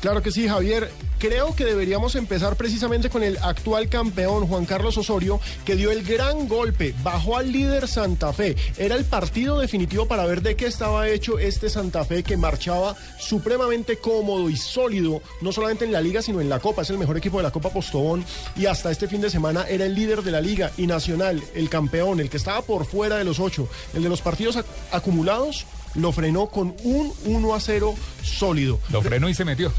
Claro que sí, Javier. Creo que deberíamos empezar precisamente con el actual campeón, Juan Carlos Osorio, que dio el gran golpe, bajó al líder Santa Fe. Era el partido definitivo para ver de qué estaba hecho este Santa Fe que marchaba supremamente cómodo y sólido, no solamente en la liga, sino en la Copa. Es el mejor equipo de la Copa Postobón y hasta este fin de semana era el líder de la liga y Nacional, el campeón, el que estaba por fuera de los ocho, el de los partidos acumulados, lo frenó con un 1 a 0 sólido. Lo frenó y se metió.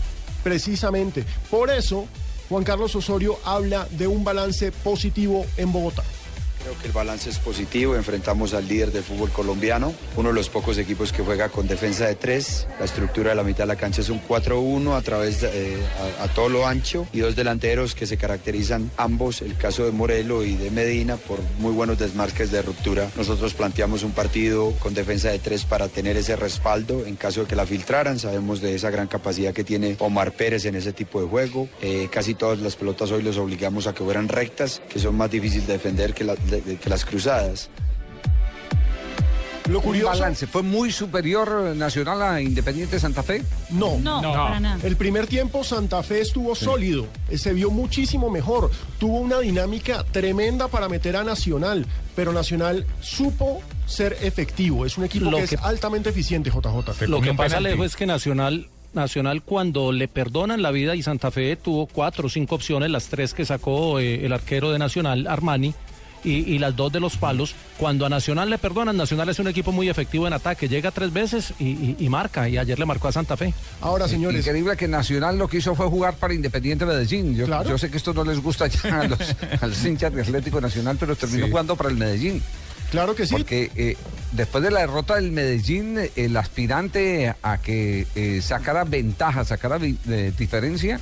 Precisamente. Por eso, Juan Carlos Osorio habla de un balance positivo en Bogotá. Creo que el balance es positivo, enfrentamos al líder del fútbol colombiano, uno de los pocos equipos que juega con defensa de tres, la estructura de la mitad de la cancha es un 4-1 a través de, eh, a, todo lo ancho y dos delanteros que se caracterizan ambos, el caso de Morelo y de Medina, por muy buenos desmarques de ruptura. Nosotros planteamos un partido con defensa de tres para tener ese respaldo. En caso de que la filtraran, sabemos de esa gran capacidad que tiene Omar Pérez en ese tipo de juego, eh, casi todas las pelotas hoy los obligamos a que fueran rectas, que son más difíciles de defender que las que las cruzadas. Lo curioso. balance. ¿Fue muy superior Nacional a Independiente Santa Fe? No, no, para nada. El primer tiempo Santa Fe estuvo sólido, se vio muchísimo mejor, tuvo una dinámica tremenda para meter a Nacional, pero Nacional supo ser efectivo. Es un equipo que, es altamente eficiente, JJ. Lo que pasa, Alejo, es que Nacional Nacional cuando le perdonan la vida y Santa Fe tuvo cuatro o cinco opciones, las tres que sacó eh, el arquero de Nacional, Armani, y, las dos de los palos. Cuando a Nacional le perdonan, Nacional es un equipo muy efectivo en ataque, llega tres veces y, marca, y ayer le marcó a Santa Fe. Ahora, señores. Increíble que Nacional lo que hizo fue jugar para Independiente Medellín. Yo, yo sé que esto no les gusta ya a los, hinchas de Atlético Nacional, pero terminó jugando para el Medellín. Claro que sí. Porque eh, después de la derrota del Medellín, el aspirante a que eh, sacara ventaja, sacara diferencia,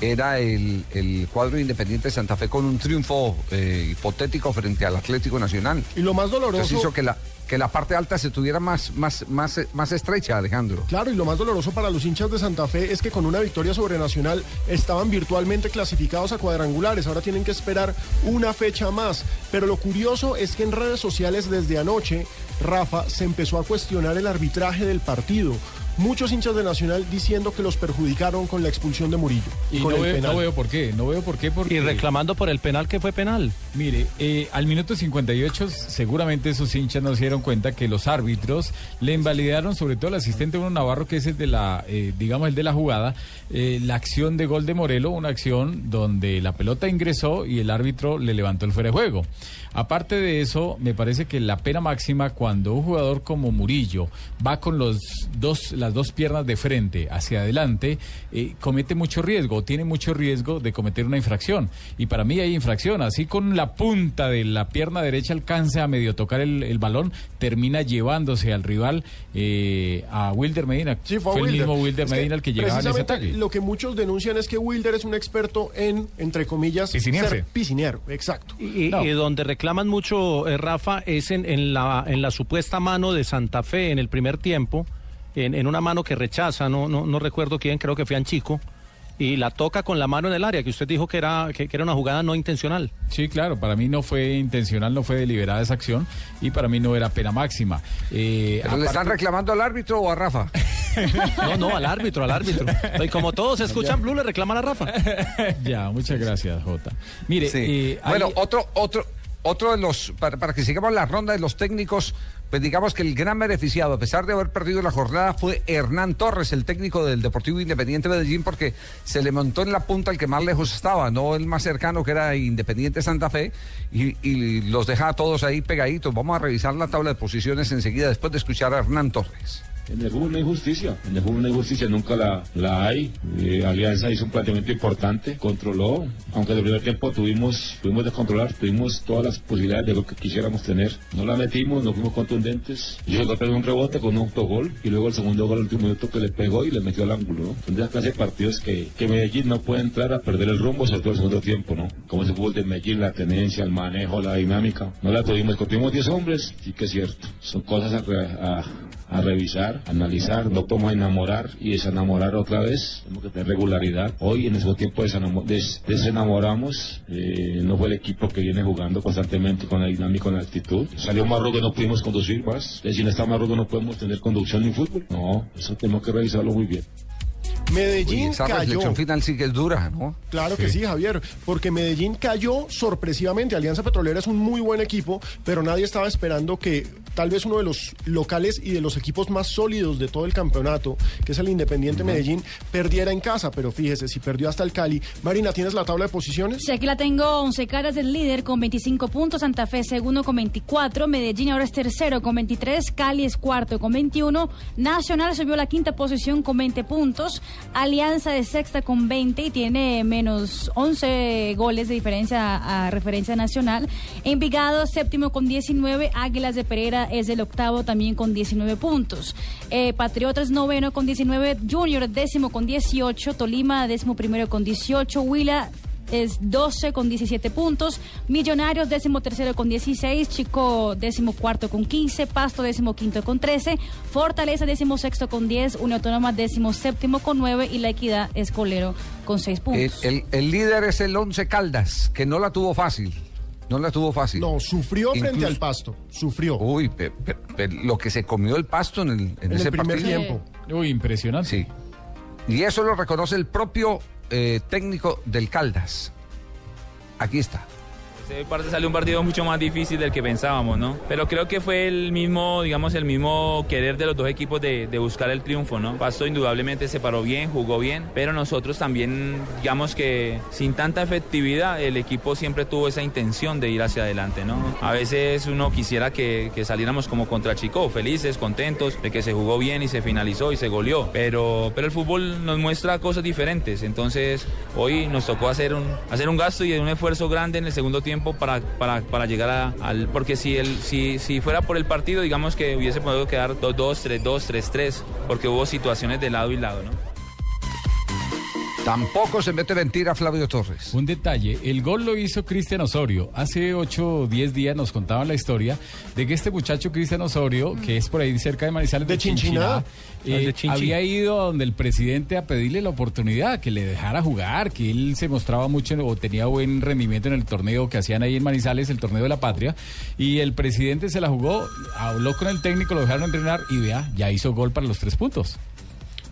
era el, el cuadro independiente de Santa Fe con un triunfo eh, hipotético frente al Atlético Nacional. Y lo más doloroso. hizo que la, que la parte alta se tuviera más, más, más, más estrecha, Alejandro. Claro, y lo más doloroso para los hinchas de Santa Fe es que con una victoria sobre Nacional estaban virtualmente clasificados a cuadrangulares. Ahora tienen que esperar una fecha más. Pero lo curioso es que en redes sociales desde anoche, Rafa se empezó a cuestionar el arbitraje del partido muchos hinchas de Nacional diciendo que los perjudicaron con la expulsión de Murillo. Y no, veo, por qué, no veo por qué. Porque... Y reclamando por el penal que fue penal. Mire, eh, al minuto 58 seguramente esos hinchas no se dieron cuenta que los árbitros le invalidaron, sobre todo el asistente Bruno Navarro, que es el de la, eh, digamos, el de la jugada, eh, la acción de gol de Morelo, una acción donde la pelota ingresó y el árbitro le levantó el fuera de juego. Aparte de eso, me parece que la pena máxima cuando un jugador como Murillo va con los dos, las dos piernas de frente hacia adelante, eh, comete mucho riesgo, tiene mucho riesgo de cometer una infracción. Y para mí hay infracción. Así con la punta de la pierna derecha alcanza a medio tocar el, balón, termina llevándose al rival eh, a Wilder Medina. fue, el mismo Wilder Medina el que llegaba en ese ataque. Lo que muchos denuncian es que Wilder es un experto en, entre comillas, ser piscinero. Exacto. Y, y donde reclaman mucho, eh, Rafa, es en, en, la, en la supuesta mano de Santa Fe en el primer tiempo, en, en una mano que rechaza, no, no, no recuerdo quién, creo que fue Anchico y la toca con la mano en el área, que usted dijo que era, que, era una jugada no intencional. Sí, claro, para mí no fue intencional, no fue deliberada esa acción y para mí no era pena máxima. Eh, ¿Pero le están reclamando al árbitro o a Rafa? no, no, al árbitro, al árbitro. Y como todos escuchan Blue, le reclaman a Rafa. ya, muchas gracias, Jota. Mire, eh, bueno, otro, otro, otro de los, para, que sigamos la ronda de los técnicos, pues digamos que el gran beneficiado, a pesar de haber perdido la jornada, fue Hernán Torres, el técnico del Deportivo Independiente Medellín, porque se le montó en la punta el que más lejos estaba, no el más cercano que era Independiente Santa Fe, y, y los deja a todos ahí pegaditos. Vamos a revisar la tabla de posiciones enseguida después de escuchar a Hernán Torres. En el fútbol no hay justicia, en el fútbol no hay justicia, nunca la, la hay. Eh, Alianza hizo un planteamiento importante, controló, aunque en el primer tiempo tuvimos, pudimos descontrolar, tuvimos todas las posibilidades de lo que quisiéramos tener. No la metimos, no fuimos contundentes. Yo encontré un rebote con un autogol y luego el segundo gol al último minuto que le pegó y le metió al ángulo, ¿no? Son de las clases de partidos que, que Medellín no puede entrar a perder el rumbo, sobre todo el segundo tiempo, ¿no? Como ese fútbol de Medellín, la tenencia, el manejo, la dinámica. No la tuvimos, tuvimos 10 hombres, sí que es cierto. Son cosas a a revisar, analizar, no podemos enamorar y desenamorar otra vez, tenemos que tener regularidad. Hoy en ese tiempo desenamoramos, eh, no fue el equipo que viene jugando constantemente con la dinámica, con la actitud. Salió Marruecos no pudimos conducir más, es decir, en esta Marruecos no podemos tener conducción ni fútbol. No, eso tenemos que revisarlo muy bien. Medellín esa cayó. reflexión final sí que es dura, ¿no? Claro que sí, Javier, porque Medellín cayó sorpresivamente. Alianza Petrolera es un muy buen equipo, pero nadie estaba esperando que tal vez uno de los locales y de los equipos más sólidos de todo el campeonato, que es el Independiente Medellín, perdiera en casa. Pero fíjese, si perdió hasta el Cali. Marina, ¿tienes la tabla de posiciones? Sí, aquí la tengo. Once Caras del líder con 25 puntos, Santa Fe segundo con 24, Medellín ahora es tercero con 23, Cali es cuarto con 21, Nacional subió a la quinta posición con 20 puntos, Alianza de sexta con 20 y tiene menos 11 goles de diferencia a, a referencia nacional. Envigado séptimo con 19, Águilas de Pereira es el octavo también con 19 puntos. Eh, Patriotas noveno con 19, Junior décimo con 18, Tolima décimo primero con 18, Huila es 12 con 17 puntos, Millonarios décimo tercero con 16, Chico décimo cuarto con 15, Pasto décimo quinto con 13, Fortaleza décimo sexto con 10, Unión Autónoma décimo séptimo con 9 y La Equidad Escolero con 6 El, puntos. el- el líder es el Once Caldas, que no la tuvo fácil. No la tuvo fácil. No, sufrió frente al pasto. Sufrió. Uy, pe- pe- pe- lo que se comió el pasto en, el, en en ese el primer partido. tiempo. Uy, impresionante. Sí. Y eso lo reconoce el propio eh, técnico del Caldas. Aquí está. Ese parte salió un partido mucho más difícil del que pensábamos, ¿no? Pero creo que fue el mismo, digamos, el mismo querer de los dos equipos de, de buscar el triunfo, ¿no? Pasto indudablemente se paró bien, jugó bien, pero nosotros también, digamos que sin tanta efectividad, el equipo siempre tuvo esa intención de ir hacia adelante, ¿no? A veces uno quisiera que, que saliéramos como contra Chico, felices, contentos de que se jugó bien y se finalizó y se goleó, pero, pero el fútbol nos muestra cosas diferentes, entonces hoy nos tocó hacer un, hacer un gasto y un esfuerzo grande en el segundo tiempo para, para, para llegar a- al... Porque si, el, si, si fuera por el partido, digamos que hubiese podido quedar 2-2, 3-2, 3-3, porque hubo situaciones de lado y lado, ¿no? Tampoco se mete mentira Flavio Torres. Un detalle, el gol lo hizo Cristian Osorio. Hace 8 o 10 días nos contaban la historia de que este muchacho Cristian Osorio, que es por ahí cerca de Manizales De Chinchiná. eh, Ah, de Chinchi. había ido a donde el presidente a pedirle la oportunidad, que le dejara jugar, que él se mostraba mucho o tenía buen rendimiento en el torneo que hacían ahí en Manizales, el torneo de la patria, y el presidente se la jugó, habló con el técnico, lo dejaron entrenar y vea, ya hizo gol para los tres puntos.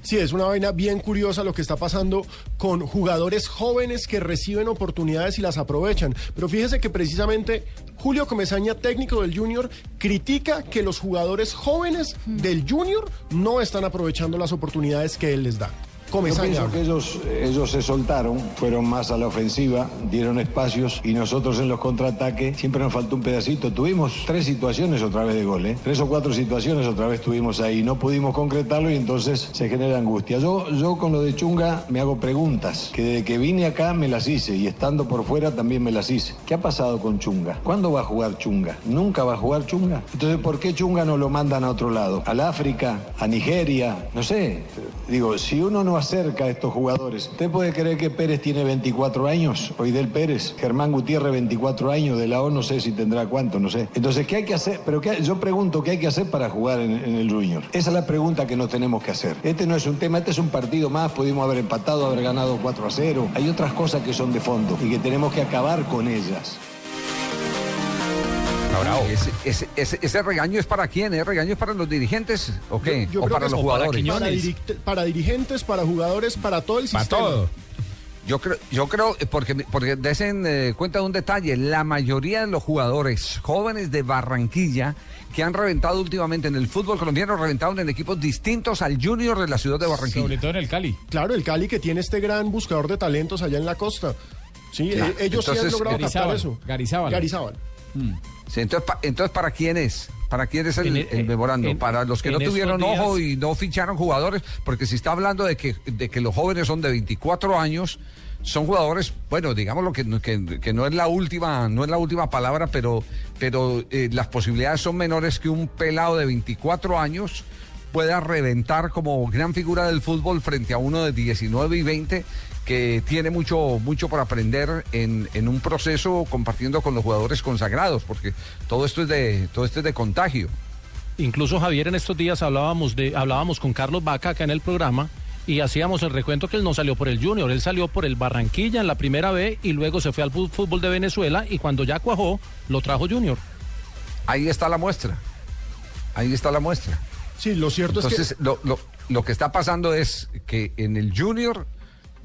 Sí, es una vaina bien curiosa lo que está pasando con jugadores jóvenes que reciben oportunidades y las aprovechan. Pero fíjese que precisamente Julio Comesaña, técnico del Junior, critica que los jugadores jóvenes del Junior no están aprovechando las oportunidades que él les da. Yo pienso que ellos, ellos se soltaron, fueron más a la ofensiva, dieron espacios y nosotros en los contraataques siempre nos faltó un pedacito. Tuvimos tres situaciones otra vez de gol, ¿eh? tres o cuatro situaciones otra vez tuvimos ahí. No pudimos concretarlo y entonces se genera angustia. Yo, yo con lo de Chunga me hago preguntas, que desde que vine acá me las hice y estando por fuera también me las hice. ¿Qué ha pasado con Chunga? ¿Cuándo va a jugar Chunga? ¿Nunca va a jugar Chunga? Entonces, ¿por qué Chunga no lo mandan a otro lado? ¿Al África? ¿A Nigeria? No sé. Digo, si uno no acerca a estos jugadores, ¿usted puede creer que Pérez tiene 24 años? Oidel Pérez, Germán Gutiérrez 24 años, de la O no sé si tendrá cuánto, no sé. Entonces, ¿qué hay que hacer? Pero yo pregunto, ¿qué hay que hacer para jugar en, en el Junior? Esa es la pregunta que nos tenemos que hacer. Este no es un tema, este es un partido más, pudimos haber empatado, haber ganado 4 a 0. Hay otras cosas que son de fondo y que tenemos que acabar con ellas. Ese, ese- ese- ese regaño es para quién? ¿Es regaño es para los dirigentes o qué? Yo ¿O creo para que los es jugadores? Para, para dirigentes, para jugadores, para todo el Para sistema. todo. Yo creo, yo creo, eh, porque, porque desen eh, cuenta de un detalle, la mayoría de los jugadores jóvenes de Barranquilla que han reventado últimamente en el fútbol colombiano, reventaron en equipos distintos al Junior de la ciudad de Barranquilla. Sobre todo en el Cali. Claro, el Cali que tiene este gran buscador de talentos allá en la costa. Sí, Claro. eh, ellos sí han logrado captar eso. Garizábal. Garizábal. Sí, entonces, entonces, ¿para quién es? ¿Para quién es el, el- el memorando? en- para los que no tuvieron días- ojo y no ficharon jugadores, porque si está hablando de que, de que los jóvenes son de 24 años, son jugadores, bueno, digamos lo que, que, que no es la última, no es la última palabra, pero, pero eh, las posibilidades son menores que un pelado de 24 años pueda reventar como gran figura del fútbol frente a uno de 19 y 20 que tiene mucho, mucho por aprender en, en un proceso compartiendo con los jugadores consagrados, porque todo esto es de, todo esto es de contagio. Incluso Javier en estos días hablábamos de hablábamos con Carlos Vaca acá en el programa y hacíamos el recuento que él no salió por el Junior, él salió por el Barranquilla en la primera vez y luego se fue al fútbol de Venezuela y cuando ya cuajó lo trajo Junior. Ahí está la muestra. Ahí está la muestra. Sí, lo cierto es Entonces, que lo, lo- lo que está pasando es que en el Junior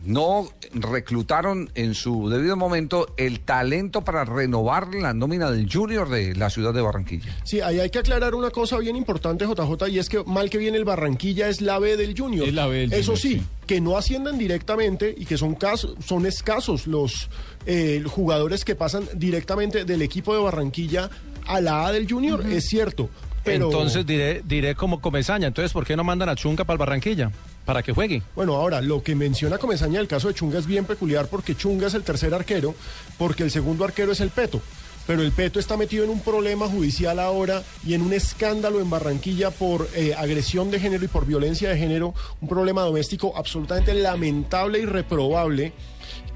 no reclutaron en su debido momento el talento para renovar la nómina del Junior de la ciudad de Barranquilla. Sí, ahí hay que aclarar una cosa bien importante, JJ, y es que mal que viene el Barranquilla es la B del Junior. Es la B del Eso Junior, sí, sí. que no ascienden directamente y que son, casos, son escasos los eh, jugadores que pasan directamente del equipo de Barranquilla a la A del Junior, es cierto. Pero... Entonces diré, diré como Comesaña. Entonces, ¿por qué no mandan a Chunca para el Barranquilla? Para que juegue. Bueno, ahora, lo que menciona Comesaña del caso de Chunga es bien peculiar porque Chunga es el tercer arquero, porque el segundo arquero es el Peto. Pero el Peto está metido en un problema judicial ahora y en un escándalo en Barranquilla por eh, agresión de género y por violencia de género, un problema doméstico absolutamente lamentable y reprobable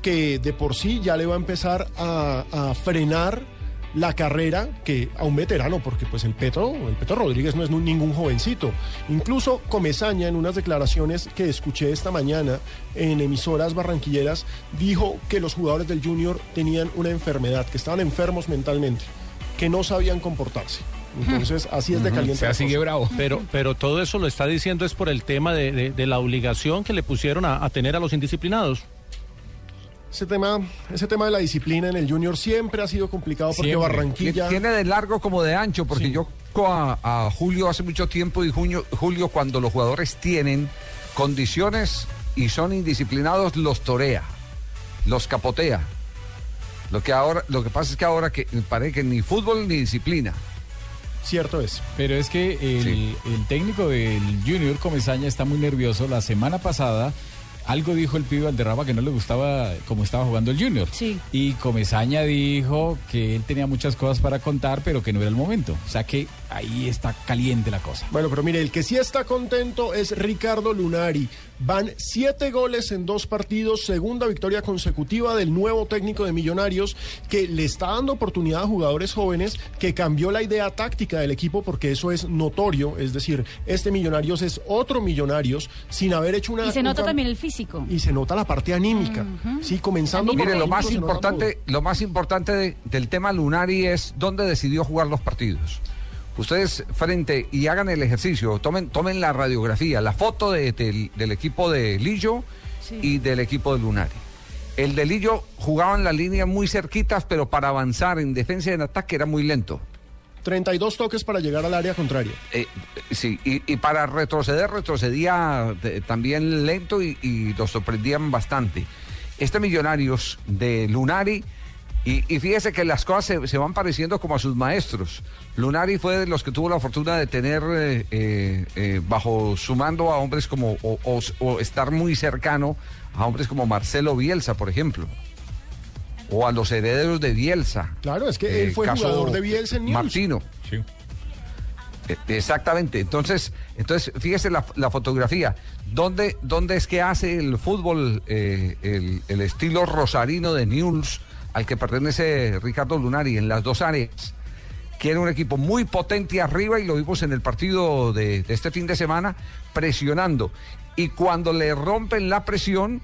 que de por sí ya le va a empezar a, a frenar la carrera que a un veterano, porque pues el Petro, el Petro Rodríguez no es ningún jovencito. Incluso Comesaña en unas declaraciones que escuché esta mañana en emisoras barranquilleras dijo que los jugadores del Junior tenían una enfermedad, que estaban enfermos mentalmente, que no sabían comportarse. Entonces, así es de caliente. la cosa. bravo. Pero, pero todo eso lo está diciendo es por el tema de, de- de la obligación que le pusieron a, a tener a los indisciplinados. Ese tema, ese tema de la disciplina en el Junior siempre ha sido complicado porque Siempre. Barranquilla... Tiene de largo como de ancho, porque Sí. yo conozco a, a Julio hace mucho tiempo y junio- Julio cuando los jugadores tienen condiciones y son indisciplinados, los torea, los capotea. Lo que ahora, lo que pasa es que ahora que parece que ni fútbol ni disciplina. Cierto es. Pero es que el, Sí. el técnico del Junior Comesaña está muy nervioso. La semana pasada algo dijo el pibe Valderrama que no le gustaba cómo estaba jugando el Junior. Sí. Y Comesaña dijo que él tenía muchas cosas para contar, pero que no era el momento. O sea que ahí está caliente la cosa. Bueno, pero mire, el que sí está contento es Ricardo Lunari. Van siete goles en dos partidos, segunda victoria consecutiva del nuevo técnico de Millonarios, que le está dando oportunidad a jugadores jóvenes, que cambió la idea táctica del equipo, porque eso es notorio. Es decir, este Millonarios es otro Millonarios, sin haber hecho una. Y se nota también el físico. Y se nota la parte anímica. Sí, comenzando por Mire, lo más importante, lo más importante de- del tema Lunari es dónde decidió jugar los partidos. Ustedes frente y hagan el ejercicio, tomen, tomen la radiografía, la foto de- del, del equipo de Lillo Sí. y del equipo de Lunari. El de Lillo jugaba en la línea muy cerquitas, pero para avanzar en defensa y en ataque era muy lento. todo. 32 toques para llegar al área contraria. Eh, sí, y, y para retroceder, retrocedía eh, también lento y, y los sorprendían bastante. Este Millonarios de Lunari, y, y fíjese que las cosas se, se van pareciendo como a sus maestros. Lunari fue de los que tuvo la fortuna de tener eh, eh, eh, bajo su mando a hombres como, o, o- o estar muy cercano a hombres como Marcelo Bielsa, por ejemplo. O a los herederos de Bielsa. Claro, es que él fue caso jugador de Bielsa en News. Martino. Eh, Exactamente. Entonces, entonces fíjese la, la fotografía. ¿Dónde, ¿Dónde es que hace el fútbol eh, el, el estilo rosarino de News al que pertenece Ricardo Lunari en las dos áreas? Quiere un equipo muy potente arriba y lo vimos en el partido de, de este fin de semana, presionando. Y cuando le rompen la presión,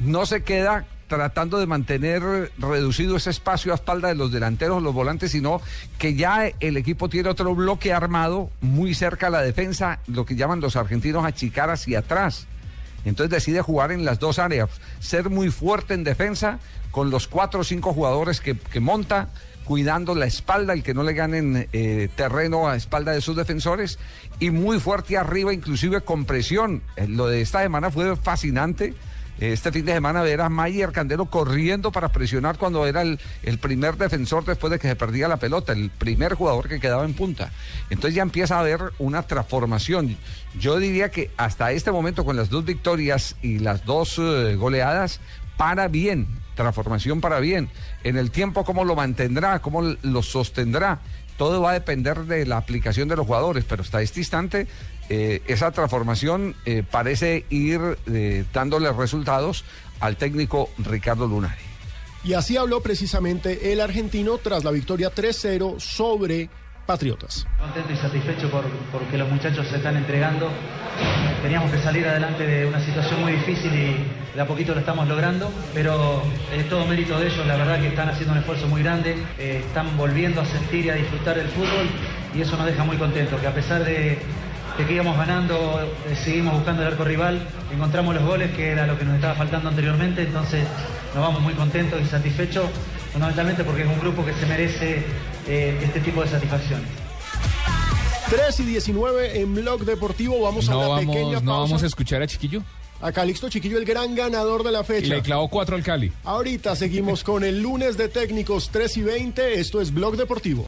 no se queda tratando de mantener reducido ese espacio a espalda de los delanteros, los volantes, sino que ya el equipo tiene otro bloque armado muy cerca a la defensa, lo que llaman los argentinos achicar hacia atrás. Entonces decide jugar en las dos áreas, ser muy fuerte en defensa con los cuatro o cinco jugadores que, monta, cuidando la espalda, el que no le ganen eh, terreno a espalda de sus defensores, y muy fuerte arriba, inclusive con presión. Eh, Lo de esta semana fue fascinante. Este fin de semana ver a Mayer Candelo corriendo para presionar cuando era el, el primer defensor después de que se perdía la pelota, el primer jugador que quedaba en punta. Entonces ya empieza a haber una transformación. Yo diría que hasta este momento con las dos victorias y las dos eh, goleadas, para bien, transformación para bien. En el tiempo, ¿cómo lo mantendrá? ¿Cómo lo sostendrá? Todo va a depender de la aplicación de los jugadores, pero hasta este instante eh, esa transformación eh, parece ir eh, dándole resultados al técnico Ricardo Lunari. Y así habló precisamente el argentino tras la victoria 3-0 sobre Patriotas. Contento y satisfecho por, porque los muchachos se están entregando. Teníamos que salir adelante de una situación muy difícil y de a poquito lo estamos logrando, pero es todo mérito de ellos, la verdad que están haciendo un esfuerzo muy grande, eh, están volviendo a sentir y a disfrutar del fútbol y eso nos deja muy contentos, que a pesar de, de que íbamos ganando, eh, seguimos buscando el arco rival, encontramos los goles, que era lo que nos estaba faltando anteriormente, entonces nos vamos muy contentos y satisfechos, fundamentalmente porque es un grupo que se merece eh, este tipo de satisfacciones. 3 y 19 en Blog Deportivo. Vamos a No la vamos, pequeña no pausa. vamos a escuchar a Chiquillo. A Calixto Chiquillo, el gran ganador de la Y fecha. le clavó cuatro al Cali. Ahorita seguimos con el lunes de técnicos 3 y 20. Esto es Blog Deportivo.